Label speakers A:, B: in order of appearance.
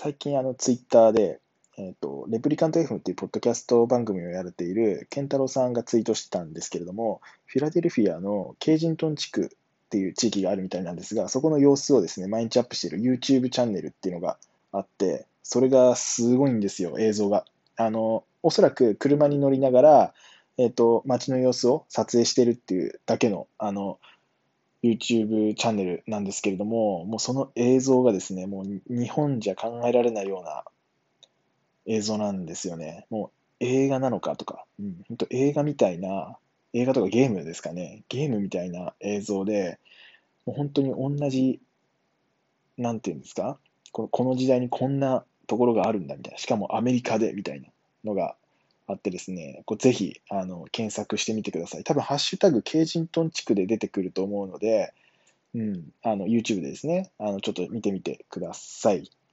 A: 最近あのツイッターで、えっ、と、レプリカント FM っていうポッドキャスト番組をやれているケンタロウさんがツイートしてたんですけれども、フィラデルフィアのケイジントン地区っていう地域があるみたいなんですが、そこの様子をですね、毎日アップしている YouTube チャンネルっていうのがあって、それがすごいんですよ、映像が。あの、おそらく車に乗りながら、えっ、と、街の様子を撮影してるっていうだけの、あの、YouTube チャンネルなんですけれども、もうその映像がですね、もう日本じゃ考えられないような映像なんですよね。もう映画なのかとか、うん、本当映画みたいな、映画とかゲームですかね、ゲームみたいな映像で、もう本当に同じ、なんていうんですか、このこの時代にこんなところがあるんだみたいな、しかもアメリカでみたいなのがあってですね、こうぜひあの検索してみてください。多分、ハッシュタグ、ケージントン地区で出てくると思うので、うん、あの YouTube でですね、あのちょっと見てみてください。